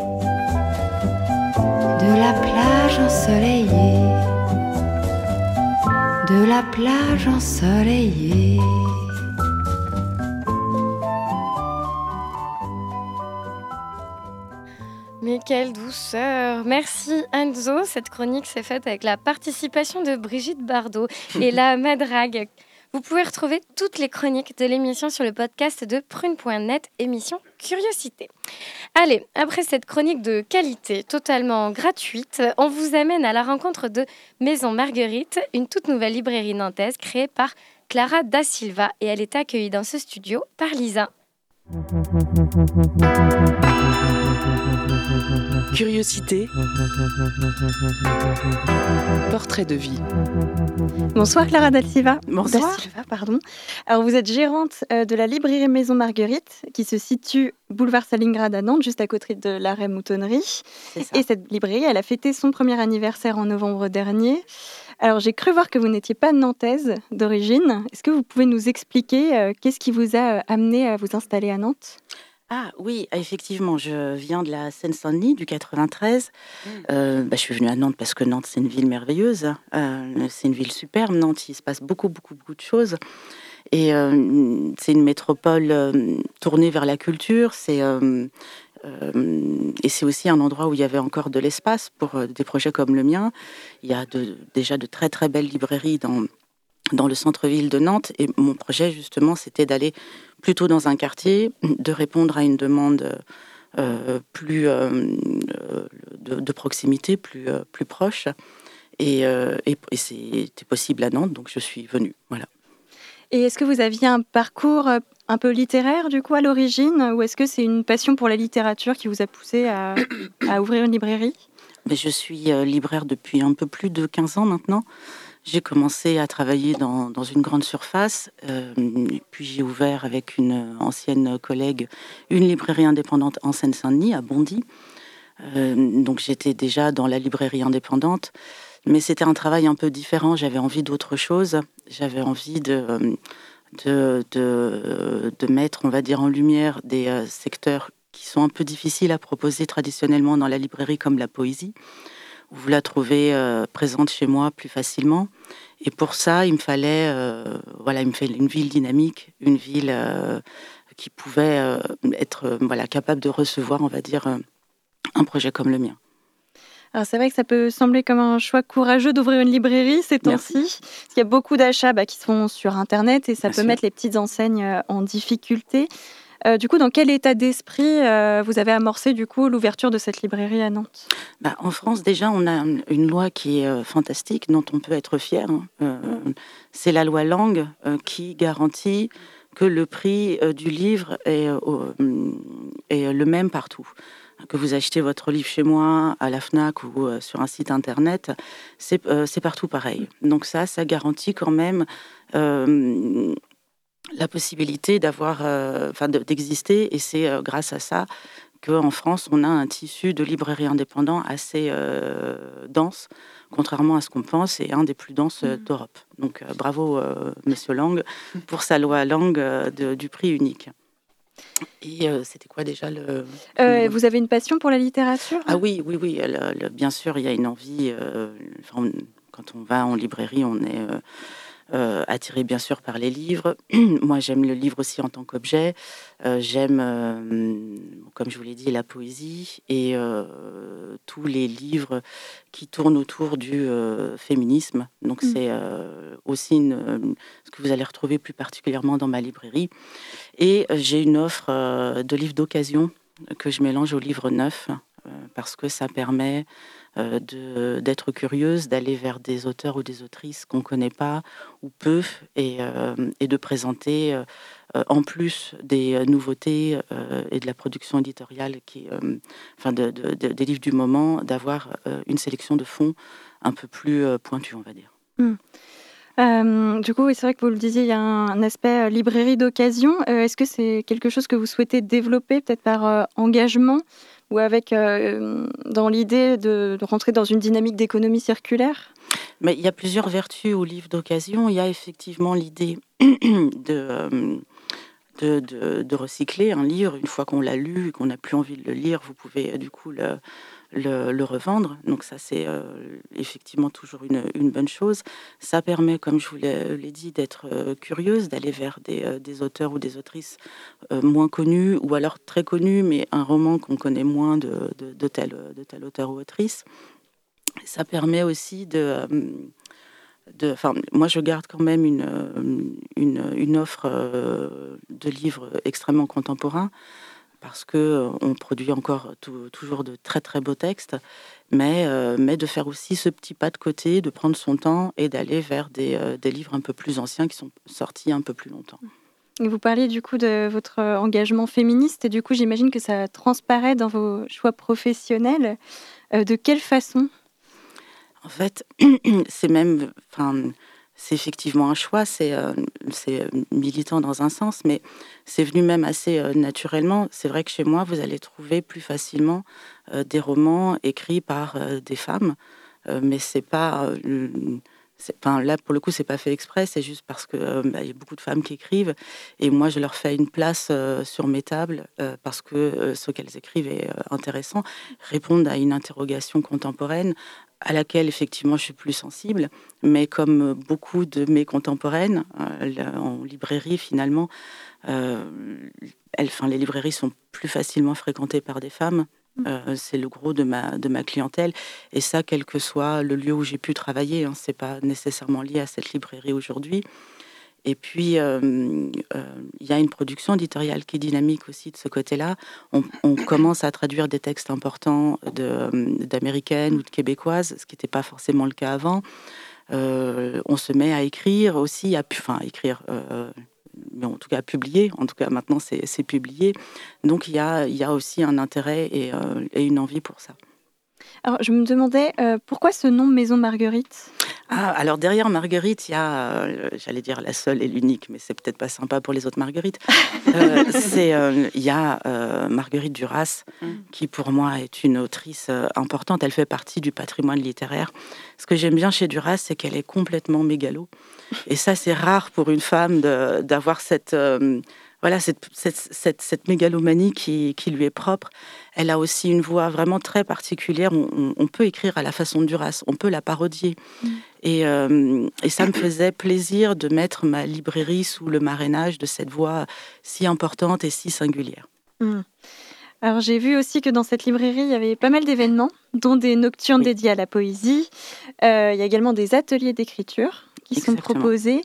ensoleillée, de la plage ensoleillée. Mais quelle douceur Merci Enzo. Cette chronique s'est faite avec la participation de Brigitte Bardot et <laughs> la Madrague. Vous pouvez retrouver toutes les chroniques de l'émission sur le podcast de prune.net, émission Curiosité. Allez, après cette chronique de qualité totalement gratuite, on vous amène à la rencontre de Maison Marguerite, une toute nouvelle librairie nantaise créée par Clara Da Silva et elle est accueillie dans ce studio par Lisa. Curiosité. Portrait de vie. Bonsoir Clara Da Silva. Bonsoir. Da Silva, pardon. Alors vous êtes gérante euh, de la librairie Maison Marguerite qui se situe boulevard Stalingrad à Nantes, juste à côté de l'arrêt Moutonnerie. Et cette librairie, elle a fêté son premier anniversaire en novembre dernier. Alors j'ai cru voir que vous n'étiez pas nantaise d'origine. Est-ce que vous pouvez nous expliquer euh, qu'est-ce qui vous a euh, amené à vous installer à Nantes? Ah oui, effectivement, je viens de la Seine-Saint-Denis, du 93. Euh, bah, je suis venue à Nantes parce que Nantes, c'est une ville merveilleuse. Euh, c'est une ville superbe. Nantes, il se passe beaucoup, beaucoup, beaucoup de choses. Et euh, c'est une métropole tournée vers la culture. C'est et c'est aussi un endroit où il y avait encore de l'espace pour des projets comme le mien. Il y a de- déjà de très très belles librairies dans, dans le centre-ville de Nantes. Et mon projet, justement, c'était d'aller plutôt dans un quartier, de répondre à une demande euh, plus euh, de, de proximité, plus, euh, plus proche. Et, et, et c'était possible à Nantes, donc je suis venue. Voilà. Et est-ce que vous aviez un parcours un peu littéraire du coup à l'origine? Ou est-ce que c'est une passion pour la littérature qui vous a poussé à, à ouvrir une librairie? Mais je suis libraire depuis un peu plus de 15 ans maintenant. J'ai commencé à travailler dans, une grande surface, euh, puis j'ai ouvert avec une ancienne collègue une librairie indépendante en Seine-Saint-Denis, à Bondy. Euh, donc j'étais déjà dans la librairie indépendante, mais c'était un travail un peu différent. J'avais envie d'autre chose. J'avais envie de, de, de, de mettre, on va dire, en lumière des euh, secteurs qui sont un peu difficiles à proposer traditionnellement dans la librairie, comme la poésie, vous la trouvez euh, présente chez moi plus facilement. Et pour ça, il me fallait, euh, voilà, il me fallait une ville dynamique, une ville euh, qui pouvait être, voilà, capable de recevoir, on va dire, un projet comme le mien. Alors c'est vrai que ça peut sembler comme un choix courageux d'ouvrir une librairie ces temps-ci. Parce qu'il y a beaucoup d'achats bah, qui se font sur Internet et ça Bien peut sûr. mettre les petites enseignes en difficulté. Euh, du coup, dans quel état d'esprit euh, vous avez amorcé du coup l'ouverture de cette librairie à Nantes? Bah, En France, déjà, on a une loi qui est fantastique, dont on peut être fier. Hein. C'est la loi Langue qui garantit que le prix du livre est, est, le même partout. Que vous achetez votre livre chez moi, à la FNAC ou sur un site internet, c'est partout pareil. Donc ça, ça garantit quand même la possibilité d'avoir, euh, enfin, d'exister, et c'est euh, grâce à ça qu'en France, on a un tissu de librairie indépendant assez euh, dense, contrairement à ce qu'on pense, et un des plus denses mmh. d'Europe. Donc bravo, Monsieur Lang, <laughs> pour sa loi Lang du prix unique. Et c'était quoi déjà le, Vous avez une passion pour la littérature? Ah oui, oui, oui. bien sûr, il y a une envie. quand on va en librairie, on est euh, attiré bien sûr par les livres. <clears throat> Moi, j'aime le livre aussi en tant qu'objet. Euh, j'aime, euh, comme je vous l'ai dit, la poésie et tous les livres qui tournent autour du féminisme. Donc, mm. c'est aussi ce que vous allez retrouver plus particulièrement dans ma librairie. Et j'ai une offre de livres d'occasion que je mélange aux livres neufs parce que ça permet euh, d'être curieuse, d'aller vers des auteurs ou des autrices qu'on ne connaît pas ou peu, et, euh, de présenter euh, en plus des nouveautés et de la production éditoriale, qui, enfin de, des livres du moment, d'avoir une sélection de fonds un peu plus pointue, on va dire. Hmm. du coup, c'est vrai que vous le disiez, il y a un, aspect librairie d'occasion. Est-ce que c'est quelque chose que vous souhaitez développer, peut-être par engagement? Ou avec euh, dans l'idée de, rentrer dans une dynamique d'économie circulaire? Mais il y a plusieurs vertus au livre d'occasion. Il y a effectivement l'idée <clears throat> de, de, de, recycler un livre une fois qu'on l'a lu qu'on n'a plus envie de le lire. Vous pouvez du coup le, le, revendre. Donc ça, c'est euh, effectivement toujours une, bonne chose. Ça permet, comme je vous l'ai dit, d'être euh, curieuse, d'aller vers des, euh, des, auteurs ou des autrices moins connus, ou alors très connus, mais un roman qu'on connaît moins de, de, tel, de tel auteur ou autrice. Ça permet aussi de... de moi, je garde quand même une, une, une offre de livres extrêmement contemporains parce que euh, on produit encore toujours de très très beaux textes, mais, euh, mais de faire aussi ce petit pas de côté, de prendre son temps et d'aller vers des, euh, des, livres un peu plus anciens qui sont sortis un peu plus longtemps. vous parliez du coup de votre engagement féministe et du coup j'imagine que ça transparaît dans vos choix professionnels. de quelle façon? En fait, <clears throat> c'est même, enfin, c'est effectivement un choix, c'est euh, euh, militant dans un sens, mais c'est venu même assez euh, naturellement. C'est vrai que chez moi, vous allez trouver plus facilement des romans écrits par des femmes, mais c'est pas Là, pour le coup, c'est pas fait exprès, c'est juste parce que bah, il y a beaucoup de femmes qui écrivent et moi, je leur fais une place sur mes tables parce que ce qu'elles écrivent est intéressant, répondent à une interrogation contemporaine à laquelle effectivement je suis plus sensible, mais comme beaucoup de mes contemporaines euh, en librairie finalement, euh, les librairies sont plus facilement fréquentées par des femmes. Mmh. Euh, c'est le gros de ma, de ma clientèle. Et ça, quel que soit le lieu où j'ai pu travailler, hein, ce n'est pas nécessairement lié à cette librairie aujourd'hui. Et puis, euh, il y a une production éditoriale qui est dynamique aussi de ce côté-là. On, commence à traduire des textes importants d'américaines ou de québécoises, ce qui n'était pas forcément le cas avant. Euh, on se met à écrire aussi, à, enfin, écrire, mais en tout cas à publier. En tout cas, maintenant, c'est publié. Donc, il y a, y a, aussi un intérêt et, et une envie pour ça. Alors, je me demandais pourquoi ce nom Maison Marguerite? Ah, alors derrière Marguerite, il y a, euh, j'allais dire la seule et l'unique, mais c'est peut-être pas sympa pour les autres Marguerites. <laughs> Euh, c'est, euh, il y a Marguerite Duras, mm. qui pour moi est une autrice importante. Elle fait partie du patrimoine littéraire. Ce que j'aime bien chez Duras, c'est qu'elle est complètement mégalo. Et ça, c'est rare pour une femme d'avoir cette voilà cette, cette, cette, mégalomanie qui, qui, lui est propre. Elle a aussi une voix vraiment très particulière. On, peut écrire à la façon de Duras, on peut la parodier. Mm. Et, euh, et, ça me faisait plaisir de mettre ma librairie sous le marrainage de cette voix si importante et si singulière. Mm. Alors j'ai vu aussi que dans cette librairie, il y avait pas mal d'événements, dont des nocturnes dédiées à la poésie. Euh, il y a également des ateliers d'écriture qui sont proposés.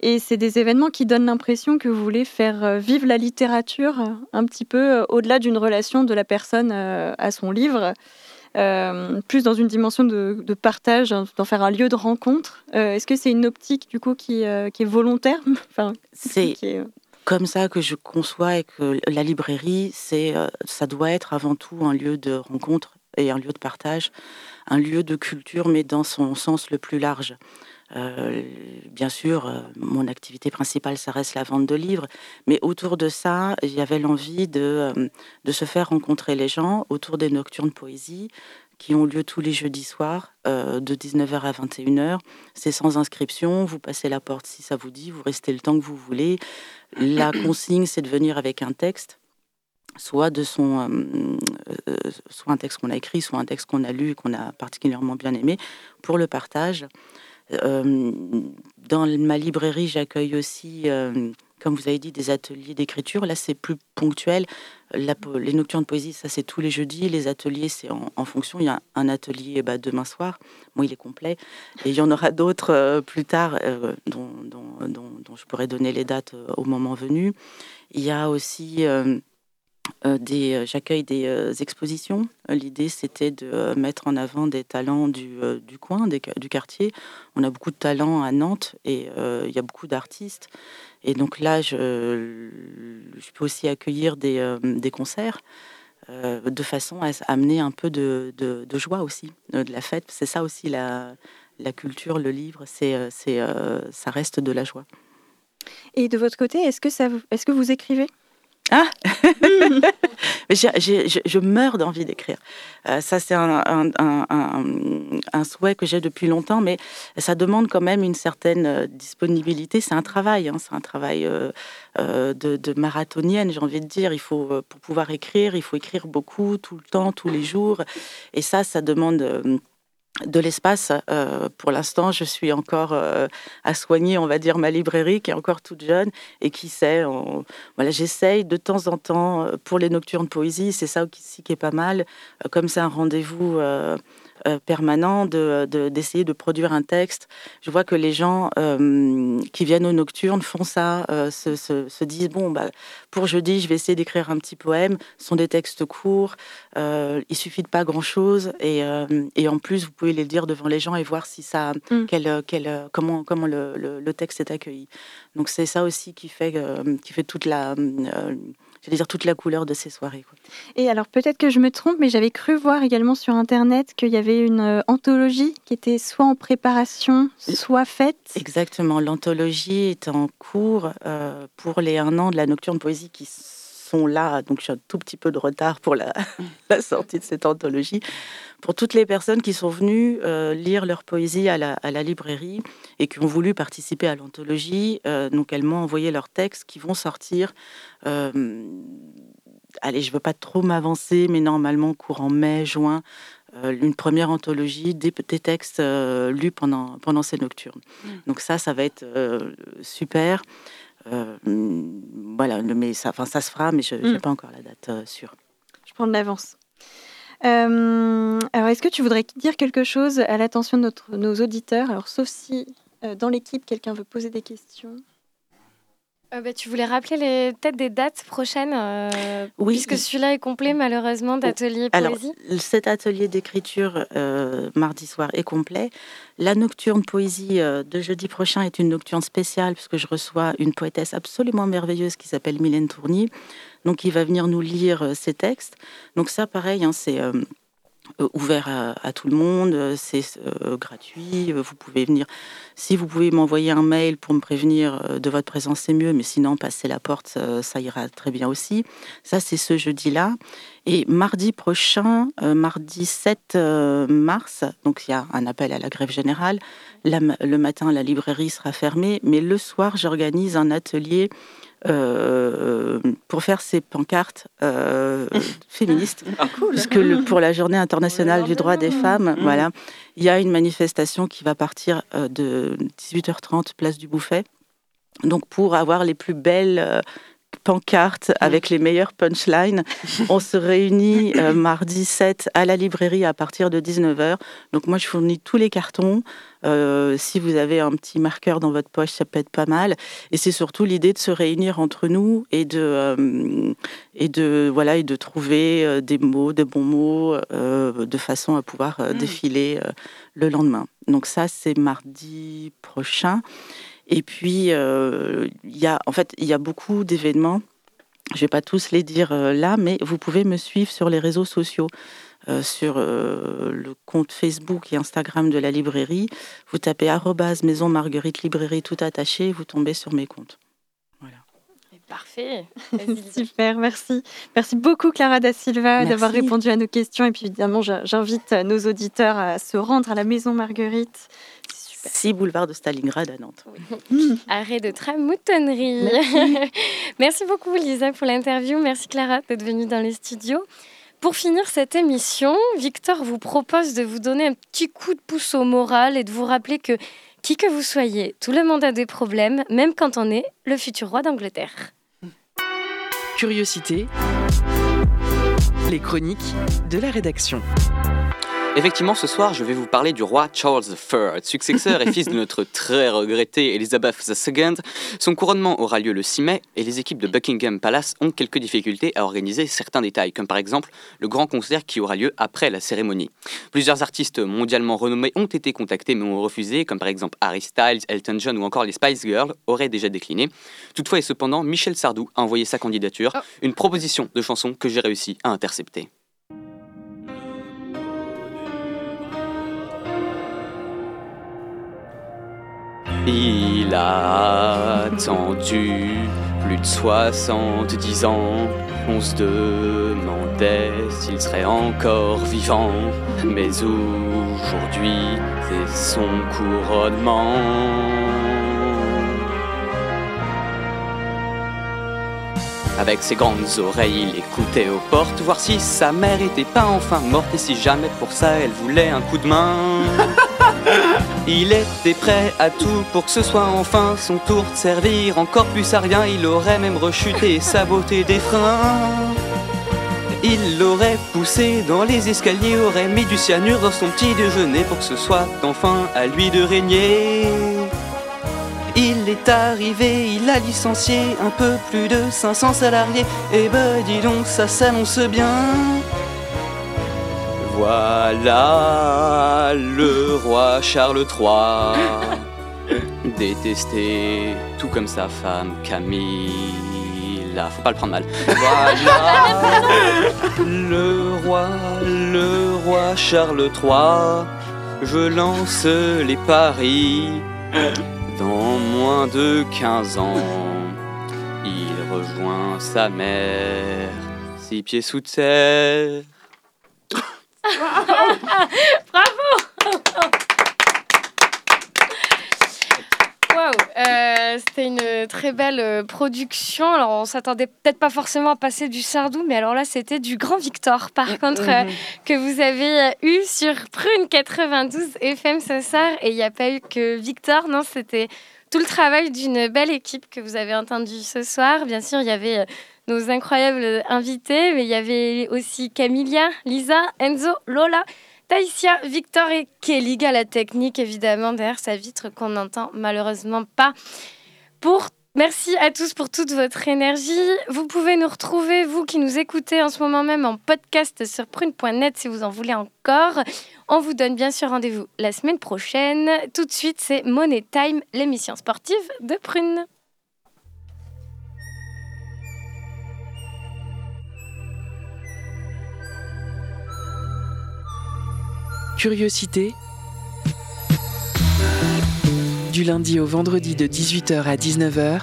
Et c'est des événements qui donnent l'impression que vous voulez faire vivre la littérature un petit peu au-delà d'une relation de la personne à son livre. plus dans une dimension de, partage, hein, d'en faire un lieu de rencontre. Est-ce que c'est une optique du coup qui, qui est volontaire <laughs> enfin, C'est comme ça que je conçois et que la librairie, c'est, ça doit être avant tout un lieu de rencontre et un lieu de partage, un lieu de culture, mais dans son sens le plus large. Euh, bien sûr, euh, mon activité principale, ça reste la vente de livres, mais autour de ça, il y avait l'envie de, euh, de se faire rencontrer les gens autour des nocturnes poésie qui ont lieu tous les jeudis soirs de 19h à 21h. C'est sans inscription, vous passez la porte si ça vous dit, vous restez le temps que vous voulez. La <clears throat> consigne, c'est de venir avec un texte soit de son, euh, soit un texte qu'on a écrit, soit un texte qu'on a lu et qu'on a particulièrement bien aimé, pour le partage. Euh, dans ma librairie, j'accueille aussi, comme vous avez dit, des ateliers d'écriture. Là, c'est plus ponctuel. les nocturnes de poésie, ça c'est tous les jeudis. Les ateliers, c'est en, fonction. Il y a un atelier bah, demain soir. Moi, il est complet. Et il y en aura d'autres plus tard dont, dont, je pourrais donner les dates au moment venu. Il y a aussi euh, euh, j'accueille des euh, expositions. L'idée, c'était de mettre en avant des talents du, du coin, du quartier. On a beaucoup de talents à Nantes et il y a beaucoup d'artistes. Et donc là, je, je, peux aussi accueillir des, des concerts de façon à amener un peu de, de, joie aussi, de la fête. C'est ça aussi la, la culture, le livre, c'est, c'est, ça reste de la joie. Et de votre côté, est-ce que, ça, est-ce que vous écrivez? Ah <laughs> je, meurs d'envie d'écrire. Euh, ça, c'est un, souhait que j'ai depuis longtemps, mais ça demande quand même une certaine euh, disponibilité. C'est un travail, hein, c'est un travail euh, de, marathonienne, j'ai envie de dire. Il faut, pour pouvoir écrire, il faut écrire beaucoup, tout le temps, tous les jours. Et ça, ça demande de l'espace. Euh, pour l'instant, je suis encore euh, à soigner, on va dire, ma librairie qui est encore toute jeune et qui sait. Voilà, j'essaye de temps en temps euh, pour les nocturnes poésie, c'est ça aussi qui est pas mal. comme c'est un rendez-vous euh, permanent d'essayer de, d'essayer de, produire un texte. Je vois que les gens euh, qui viennent aux nocturnes font ça, euh, se, se, disent bon, bah, pour jeudi, je vais essayer d'écrire un petit poème. Ce sont des textes courts, il suffit de pas grand-chose, et, et, en plus, vous pouvez les dire devant les gens et voir si ça, mm. quel, quel, comment, comment le, le, texte est accueilli. Donc c'est ça aussi qui fait, qui fait toute la je dire toute la couleur de ces soirées. Et alors peut-être que je me trompe, mais j'avais cru voir également sur Internet qu'il y avait une euh, anthologie qui était soit en préparation, soit faite. Exactement, l'anthologie est en cours euh, pour les un an de la Nocturne Poésie qui sont là, donc j'ai un tout petit peu de retard pour la, <laughs> la, sortie de cette anthologie, pour toutes les personnes qui sont venues euh, lire leur poésie à la, à la, librairie et qui ont voulu participer à l'anthologie. Euh, donc elles m'ont envoyé leurs textes qui vont sortir. Euh, allez, je ne veux pas trop m'avancer, mais normalement courant mai, juin, une première anthologie des, des textes lus pendant, pendant ces nocturnes. Mmh. Donc ça, ça va être super. Euh, voilà, mais ça, enfin, ça se fera, mais je n'ai mm. pas encore la date euh, sûre. Je prends de l'avance. Euh, alors, est-ce que tu voudrais dire quelque chose à l'attention de nos auditeurs? Alors, sauf si dans l'équipe, quelqu'un veut poser des questions. Euh, bah, tu voulais rappeler peut-être des dates prochaines, euh, oui, puisque celui-là est complet malheureusement d'atelier poésie. Alors, cet atelier d'écriture euh, mardi soir est complet. La nocturne poésie de jeudi prochain est une nocturne spéciale puisque je reçois une poétesse absolument merveilleuse qui s'appelle Mylène Tournier, donc qui va venir nous lire ses textes. Donc ça, pareil, hein, c'est ouvert à, tout le monde, euh, c'est euh, gratuit, vous pouvez venir. Si vous pouvez m'envoyer un mail pour me prévenir de votre présence, c'est mieux, mais sinon, passer la porte, ça ira très bien aussi. Ça, c'est ce jeudi-là. Et mardi prochain, mardi 7 mars, donc il y a un appel à la grève générale. le matin, la librairie sera fermée, mais le soir, j'organise un atelier euh, pour faire ces pancartes euh, <laughs> féministes. Ah, Puisque le, pour la Journée internationale du droit des femmes, mmh. voilà, il y a une manifestation qui va partir euh, de 18h30 place du Bouffet. Donc pour avoir les plus belles pancarte avec les meilleures punchlines. <laughs> On se réunit euh, mardi 7 à la librairie à partir de 19h. Donc moi, je fournis tous les cartons. Euh, si vous avez un petit marqueur dans votre poche, ça peut être pas mal. Et c'est surtout l'idée de se réunir entre nous et de, euh, et de, voilà, et de trouver des mots, des bons mots, de façon à pouvoir mmh. défiler le lendemain. Donc ça, c'est mardi prochain. Et puis, euh, il y a, en fait, il y a beaucoup d'événements. Je ne vais pas tous les dire euh, là, mais vous pouvez me suivre sur les réseaux sociaux. Euh, sur le compte Facebook et Instagram de la librairie. Vous tapez maison Marguerite Librairie tout attaché, vous tombez sur mes comptes. Voilà. Parfait. <laughs> Super, merci. Merci beaucoup Clara da Silva d'avoir répondu à nos questions. Et puis évidemment, j'invite nos auditeurs à se rendre à la Maison Marguerite 6 boulevard de Stalingrad à Nantes. <laughs> Arrêt de tram moutonnerie. <laughs> Merci. beaucoup Lisa pour l'interview. Merci Clara d'être venue dans les studios. Pour finir cette émission, Victor vous propose de vous donner un petit coup de pouce au moral et de vous rappeler que qui que vous soyez, tout le monde a des problèmes, même quand on est le futur roi d'Angleterre. Curiosité, les chroniques de la rédaction. Effectivement, ce soir, je vais vous parler du roi Charles III, successeur et fils de notre très regrettée Elizabeth II. Son couronnement aura lieu le 6 mai et les équipes de Buckingham Palace ont quelques difficultés à organiser certains détails, comme par exemple le grand concert qui aura lieu après la cérémonie. Plusieurs artistes mondialement renommés ont été contactés mais ont refusé, comme par exemple Harry Styles, Elton John ou encore les Spice Girls auraient déjà décliné. Toutefois et cependant, Michel Sardou a envoyé sa candidature, oh. une proposition de chanson que j'ai réussi à intercepter. Il a attendu plus de 70 ans. On se demandait s'il serait encore vivant. Mais aujourd'hui, c'est son couronnement. Avec ses grandes oreilles, il écoutait aux portes, voir si sa mère était pas enfin morte et si jamais pour ça elle voulait un coup de main. <laughs> Il était prêt à tout pour que ce soit enfin son tour de servir encore plus à rien. Il aurait même rechuté et saboté des freins. Il l'aurait poussé dans les escaliers, aurait mis du cyanure dans son petit déjeuner pour que ce soit enfin à lui de régner. Il est arrivé, il a licencié un peu plus de 500 salariés. Et ben dis donc, ça s'annonce bien. Voilà le roi Charles III, détesté tout comme sa femme Camille. Là, faut pas le prendre mal. Voilà le roi, le roi Charles III. Je lance les paris. Dans moins de 15 ans, il rejoint sa mère, six pieds sous terre. <laughs> Bravo euh, C'était une très belle euh, production. Alors, on s'attendait peut-être pas forcément à passer du Sardou, mais alors là, c'était du Grand Victor, par mm, contre, euh, mm-hmm. que vous avez eu sur Prune 92 FM ce soir. Et il n'y a pas eu que Victor, non, c'était tout le travail d'une belle équipe que vous avez entendu ce soir. Bien sûr, il y avait nos incroyables invités, mais il y avait aussi Camilia, Lisa, Enzo, Lola, Taïsia, Victor et Kelly à la technique, évidemment, derrière sa vitre qu'on n'entend malheureusement pas. Merci à tous pour toute votre énergie. Vous pouvez nous retrouver, vous qui nous écoutez en ce moment même, en podcast sur prune.net si vous en voulez encore. On vous donne bien sûr rendez-vous la semaine prochaine. Tout de suite, c'est Money Time, l'émission sportive de Prune. Curiosité. Du lundi au vendredi de 18h à 19h.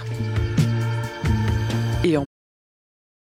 Et en